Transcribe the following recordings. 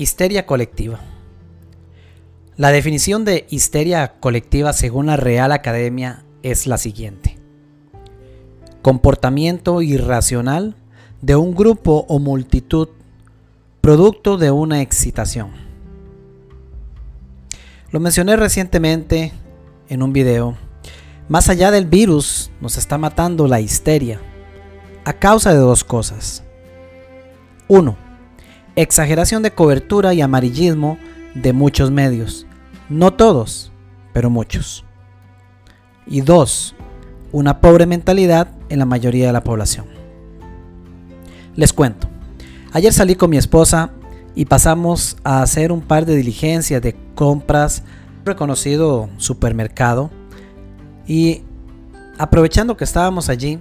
Histeria colectiva. La definición de histeria colectiva según la Real Academia es la siguiente. Comportamiento irracional de un grupo o multitud producto de una excitación. Lo mencioné recientemente en un video. Más allá del virus, nos está matando la histeria a causa de dos cosas. 1 exageración de cobertura y amarillismo de muchos medios. No todos, pero muchos. Y dos, una pobre mentalidad en la mayoría de la población. Les cuento. Ayer salí con mi esposa y pasamos a hacer un par de diligencias de compras reconocido supermercado y aprovechando que estábamos allí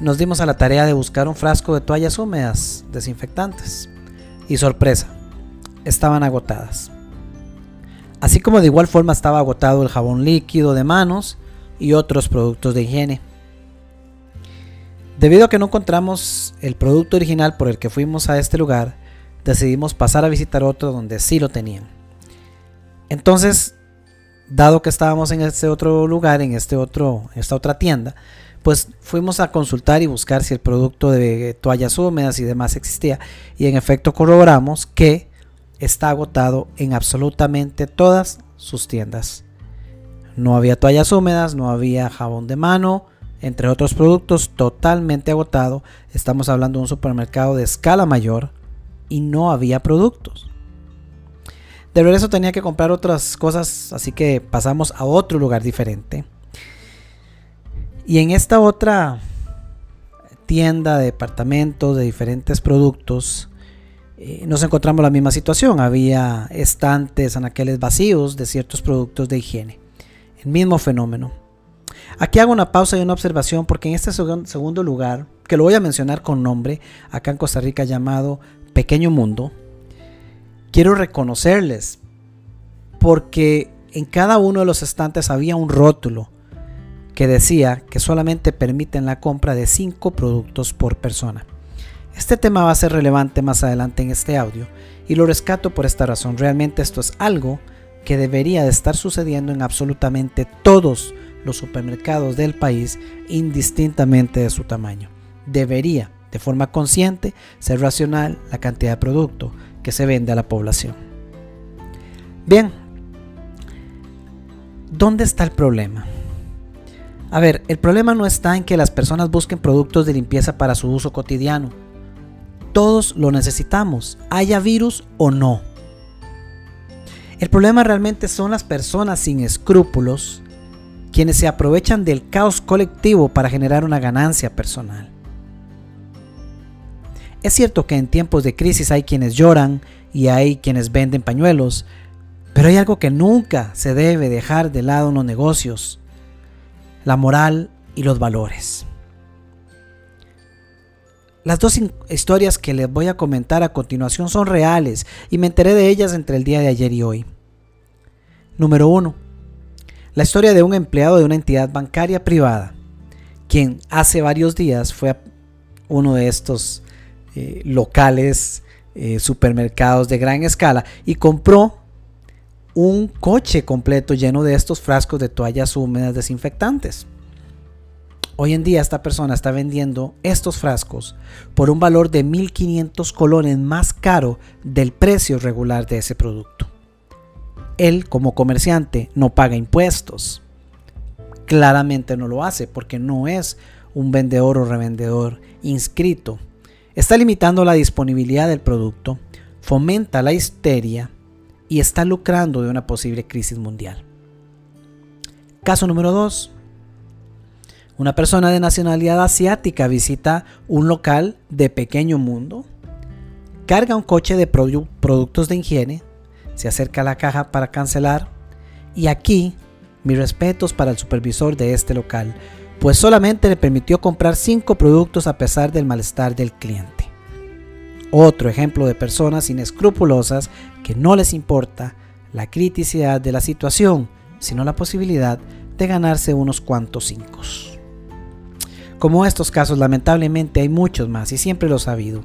nos dimos a la tarea de buscar un frasco de toallas húmedas desinfectantes. Y sorpresa, estaban agotadas. Así como de igual forma estaba agotado el jabón líquido de manos y otros productos de higiene. Debido a que no encontramos el producto original por el que fuimos a este lugar, decidimos pasar a visitar otro donde sí lo tenían. Entonces, dado que estábamos en este otro lugar, en este otro, esta otra tienda, pues fuimos a consultar y buscar si el producto de toallas húmedas y demás existía y en efecto corroboramos que está agotado en absolutamente todas sus tiendas. No había toallas húmedas, no había jabón de mano, entre otros productos totalmente agotado. Estamos hablando de un supermercado de escala mayor y no había productos. De regreso tenía que comprar otras cosas, así que pasamos a otro lugar diferente y en esta otra tienda de departamentos de diferentes productos, eh, nos encontramos la misma situación. Había estantes, anaqueles vacíos de ciertos productos de higiene. El mismo fenómeno. Aquí hago una pausa y una observación porque en este segundo lugar, que lo voy a mencionar con nombre, acá en Costa Rica llamado Pequeño Mundo, quiero reconocerles porque en cada uno de los estantes había un rótulo que decía que solamente permiten la compra de 5 productos por persona. Este tema va a ser relevante más adelante en este audio y lo rescato por esta razón. Realmente esto es algo que debería de estar sucediendo en absolutamente todos los supermercados del país indistintamente de su tamaño. Debería, de forma consciente, ser racional la cantidad de producto que se vende a la población. Bien, ¿dónde está el problema? A ver, el problema no está en que las personas busquen productos de limpieza para su uso cotidiano. Todos lo necesitamos, haya virus o no. El problema realmente son las personas sin escrúpulos quienes se aprovechan del caos colectivo para generar una ganancia personal. Es cierto que en tiempos de crisis hay quienes lloran y hay quienes venden pañuelos, pero hay algo que nunca se debe dejar de lado en los negocios la moral y los valores. Las dos historias que les voy a comentar a continuación son reales y me enteré de ellas entre el día de ayer y hoy. Número 1. La historia de un empleado de una entidad bancaria privada, quien hace varios días fue a uno de estos eh, locales, eh, supermercados de gran escala y compró un coche completo lleno de estos frascos de toallas húmedas desinfectantes. Hoy en día esta persona está vendiendo estos frascos por un valor de 1.500 colones más caro del precio regular de ese producto. Él como comerciante no paga impuestos. Claramente no lo hace porque no es un vendedor o revendedor inscrito. Está limitando la disponibilidad del producto, fomenta la histeria y está lucrando de una posible crisis mundial. Caso número 2. Una persona de nacionalidad asiática visita un local de pequeño mundo, carga un coche de productos de higiene, se acerca a la caja para cancelar y aquí mis respetos para el supervisor de este local, pues solamente le permitió comprar 5 productos a pesar del malestar del cliente. Otro ejemplo de personas inescrupulosas que no les importa la criticidad de la situación, sino la posibilidad de ganarse unos cuantos cinco. Como estos casos, lamentablemente hay muchos más y siempre los ha habido.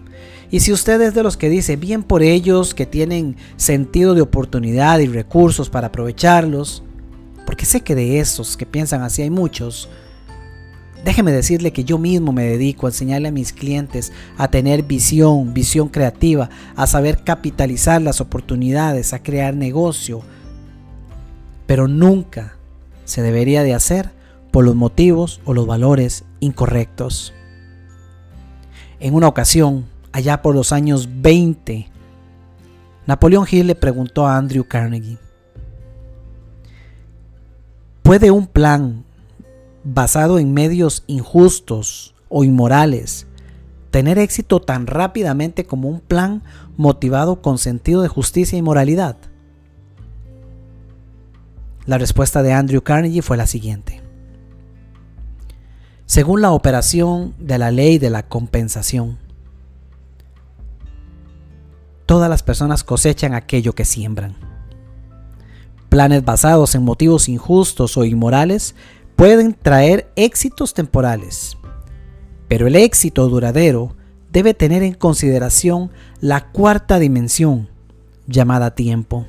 Y si usted es de los que dice bien por ellos, que tienen sentido de oportunidad y recursos para aprovecharlos, porque sé que de esos que piensan así hay muchos, déjeme decirle que yo mismo me dedico a enseñarle a mis clientes a tener visión, visión creativa, a saber capitalizar las oportunidades, a crear negocio, pero nunca se debería de hacer por los motivos o los valores incorrectos. En una ocasión, allá por los años 20, Napoleón Hill le preguntó a Andrew Carnegie, ¿puede un plan basado en medios injustos o inmorales tener éxito tan rápidamente como un plan motivado con sentido de justicia y moralidad? La respuesta de Andrew Carnegie fue la siguiente. Según la operación de la ley de la compensación, todas las personas cosechan aquello que siembran. Planes basados en motivos injustos o inmorales pueden traer éxitos temporales, pero el éxito duradero debe tener en consideración la cuarta dimensión llamada tiempo.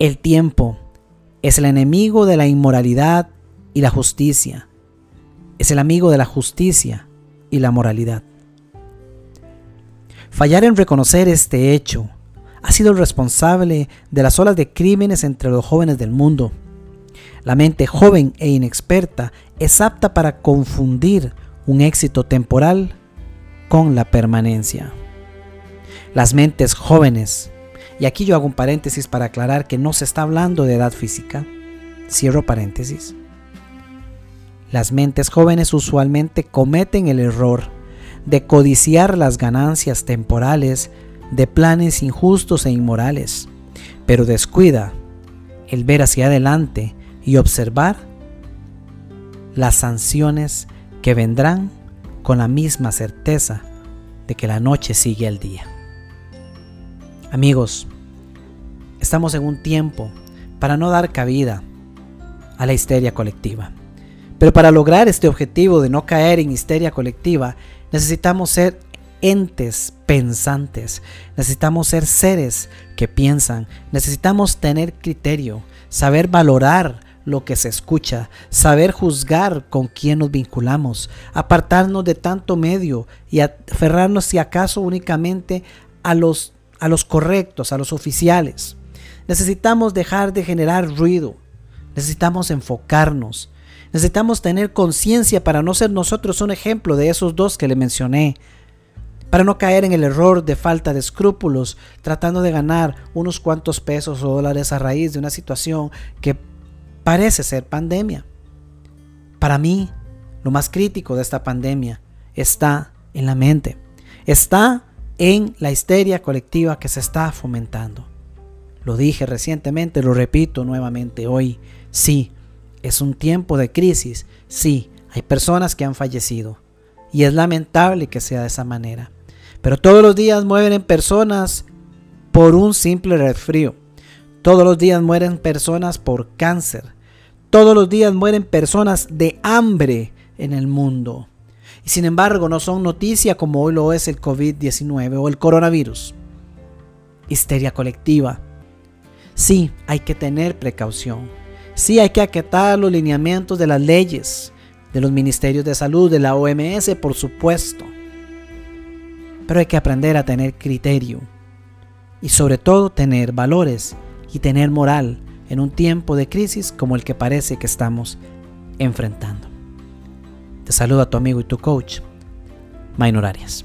El tiempo es el enemigo de la inmoralidad y la justicia. Es el amigo de la justicia y la moralidad. Fallar en reconocer este hecho ha sido el responsable de las olas de crímenes entre los jóvenes del mundo. La mente joven e inexperta es apta para confundir un éxito temporal con la permanencia. Las mentes jóvenes y aquí yo hago un paréntesis para aclarar que no se está hablando de edad física. Cierro paréntesis. Las mentes jóvenes usualmente cometen el error de codiciar las ganancias temporales de planes injustos e inmorales, pero descuida el ver hacia adelante y observar las sanciones que vendrán con la misma certeza de que la noche sigue al día. Amigos, estamos en un tiempo para no dar cabida a la histeria colectiva. Pero para lograr este objetivo de no caer en histeria colectiva, necesitamos ser entes pensantes, necesitamos ser seres que piensan, necesitamos tener criterio, saber valorar lo que se escucha, saber juzgar con quién nos vinculamos, apartarnos de tanto medio y aferrarnos si acaso únicamente a los a los correctos, a los oficiales. Necesitamos dejar de generar ruido. Necesitamos enfocarnos. Necesitamos tener conciencia para no ser nosotros un ejemplo de esos dos que le mencioné. Para no caer en el error de falta de escrúpulos, tratando de ganar unos cuantos pesos o dólares a raíz de una situación que parece ser pandemia. Para mí, lo más crítico de esta pandemia está en la mente. Está en la histeria colectiva que se está fomentando. Lo dije recientemente, lo repito nuevamente hoy. Sí, es un tiempo de crisis. Sí, hay personas que han fallecido. Y es lamentable que sea de esa manera. Pero todos los días mueren personas por un simple resfrío. Todos los días mueren personas por cáncer. Todos los días mueren personas de hambre en el mundo y sin embargo no son noticia como hoy lo es el COVID-19 o el coronavirus. Histeria colectiva. Sí, hay que tener precaución. Sí, hay que acatar los lineamientos de las leyes, de los ministerios de salud, de la OMS, por supuesto. Pero hay que aprender a tener criterio y sobre todo tener valores y tener moral en un tiempo de crisis como el que parece que estamos enfrentando. Te saluda tu amigo y tu coach, Maynor Arias.